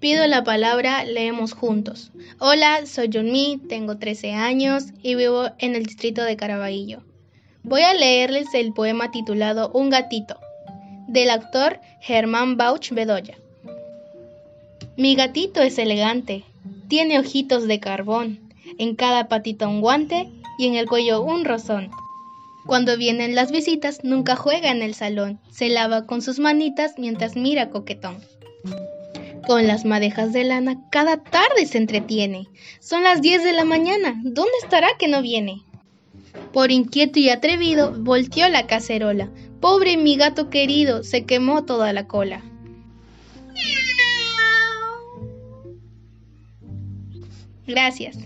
Pido la palabra, leemos juntos. Hola, soy Junmi, tengo 13 años y vivo en el distrito de Caraballo. Voy a leerles el poema titulado Un gatito, del actor Germán Bauch Bedoya. Mi gatito es elegante, tiene ojitos de carbón, en cada patita un guante y en el cuello un rozón. Cuando vienen las visitas nunca juega en el salón, se lava con sus manitas mientras mira coquetón. Con las madejas de lana cada tarde se entretiene. Son las 10 de la mañana. ¿Dónde estará que no viene? Por inquieto y atrevido volteó la cacerola. Pobre mi gato querido, se quemó toda la cola. Gracias.